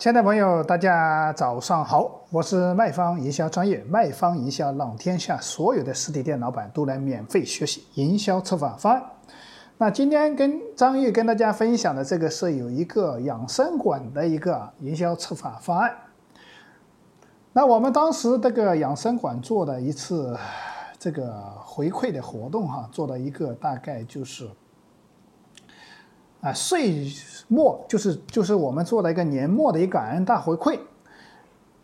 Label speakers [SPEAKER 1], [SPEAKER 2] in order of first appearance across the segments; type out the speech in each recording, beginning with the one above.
[SPEAKER 1] 亲爱的朋友，大家早上好，我是卖方营销专业，卖方营销让天下所有的实体店老板都来免费学习营销策划方案。那今天跟张玉跟大家分享的这个是有一个养生馆的一个营销策划方案。那我们当时这个养生馆做的一次这个回馈的活动哈，做了一个大概就是。啊，岁末就是就是我们做了一个年末的一个感恩大回馈，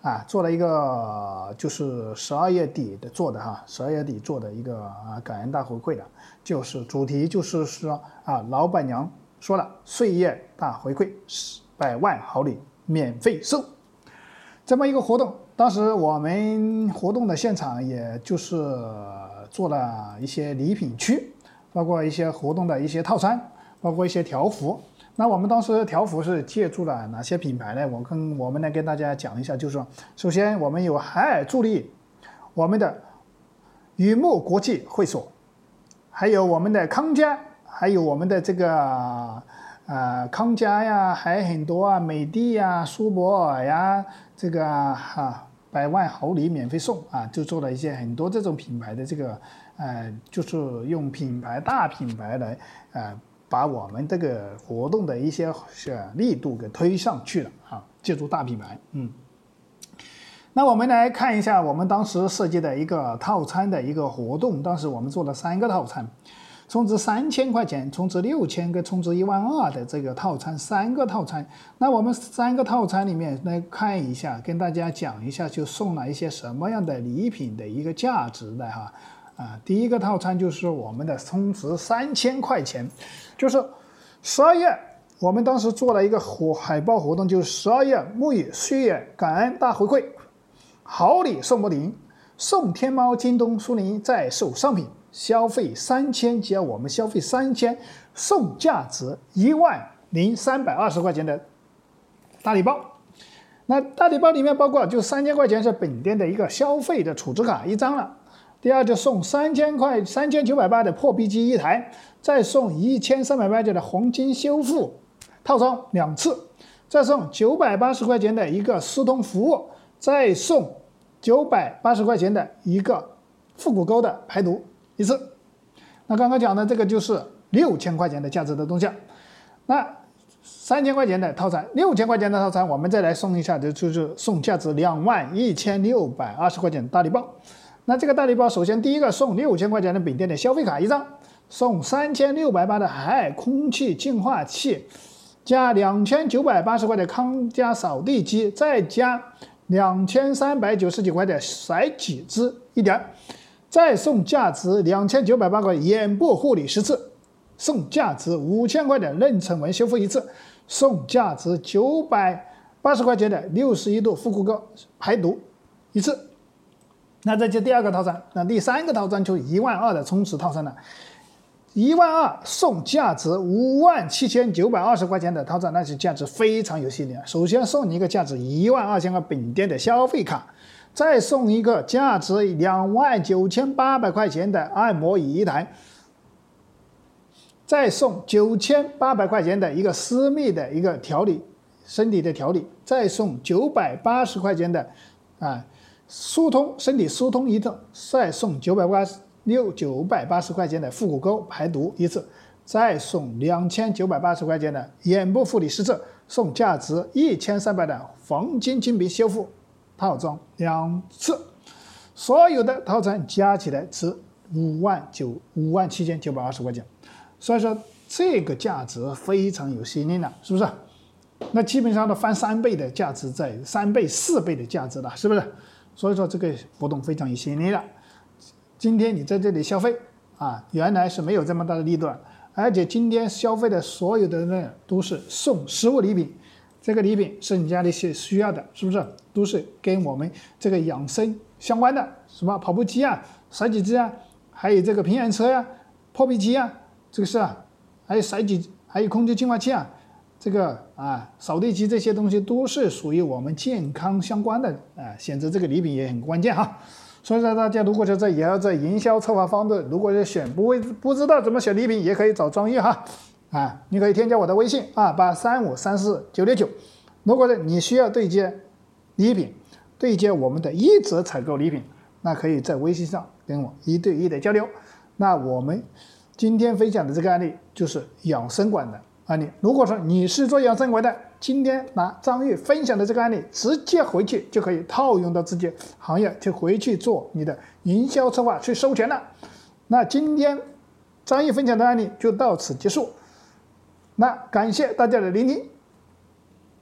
[SPEAKER 1] 啊，做了一个就是十二月底的做的哈，十二月底做的一个啊感恩大回馈的，就是主题就是说啊，老板娘说了，岁月大回馈，百万好礼免费送，这么一个活动，当时我们活动的现场也就是做了一些礼品区，包括一些活动的一些套餐。包括一些条幅，那我们当时条幅是借助了哪些品牌呢？我跟我们来跟大家讲一下，就是说，首先我们有海尔助力，我们的雨木国际会所，还有我们的康佳，还有我们的这个呃康佳呀，还很多啊，美的呀，苏泊尔呀，这个哈百万豪礼免费送啊，就做了一些很多这种品牌的这个呃，就是用品牌大品牌来呃。把我们这个活动的一些力度给推上去了啊！借助大品牌，嗯。那我们来看一下我们当时设计的一个套餐的一个活动。当时我们做了三个套餐，充值三千块钱，充值六千跟充值一万二的这个套餐，三个套餐。那我们三个套餐里面来看一下，跟大家讲一下，就送了一些什么样的礼品的一个价值的哈。啊第一个套餐就是我们的充值三千块钱，就是十二月，我们当时做了一个活海报活动，就是十二月沐浴岁月感恩大回馈，好礼送不停，送天猫、京东、苏宁在售商品，消费三千，只要我们消费三千，送价值一万零三百二十块钱的大礼包。那大礼包里面包括就三千块钱是本店的一个消费的储值卡一张了。第二就送三千块三千九百八的破壁机一台，再送一千三百八十的黄金修复套装两次，再送九百八十块钱的一个疏通服务，再送九百八十块钱的一个复古沟的排毒一次。那刚刚讲的这个就是六千块钱的价值的东西。那三千块钱的套餐，六千块钱的套餐，我们再来送一下，就就是送价值两万一千六百二十块钱大礼包。那这个大礼包，首先第一个送六千块钱的本店的消费卡一张，送三千六百八的海尔空气净化器，加两千九百八十块的康佳扫地机，再加两千三百九十九块的甩脂机一点，再送价值两千九百八块眼部护理十次，送价值五千块的妊娠纹修复一次，送价值九百八十块钱的六十一度复古膏排毒一次。那这就第二个套餐，那第三个套餐就一万二的充值套餐了，一万二送价值五万七千九百二十块钱的套餐，那是价值非常有吸引力。首先送你一个价值一万二千个本店的消费卡，再送一个价值两万九千八百块钱的按摩椅一台，再送九千八百块钱的一个私密的一个调理身体的调理，再送九百八十块钱的啊。疏通身体疏通一次，再送九百八十六九百八十块钱的复古沟排毒一次，再送两千九百八十块钱的眼部护理十次，送价值一千三百的黄金金币修复套装两次，所有的套餐加起来值五万九五万七千九百二十块钱，所以说这个价值非常有吸引力了，是不是？那基本上都翻三倍的价值在三倍四倍的价值了，是不是？所以说这个活动非常有吸引力了。今天你在这里消费啊，原来是没有这么大的利润，而且今天消费的所有的呢都是送实物礼品，这个礼品是你家里需需要的，是不是？都是跟我们这个养生相关的，什么跑步机啊、甩脂机啊，还有这个平衡车呀、破壁机啊，这个是啊，还有甩脂，还有空气净化器啊。这个啊，扫地机这些东西都是属于我们健康相关的啊，选择这个礼品也很关键哈。所以说大家如果是在也要在营销策划方的，如果是选不会不知道怎么选礼品，也可以找专业哈。啊，你可以添加我的微信啊，八三五三四九六九，如果是你需要对接礼品，对接我们的一折采购礼品，那可以在微信上跟我一对一的交流。那我们今天分享的这个案例就是养生馆的案例。如果说你是做养生馆的，今天拿张玉分享的这个案例，直接回去就可以套用到自己行业，就回去做你的营销策划去收钱了。那今天张玉分享的案例就到此结束。那感谢大家的聆听。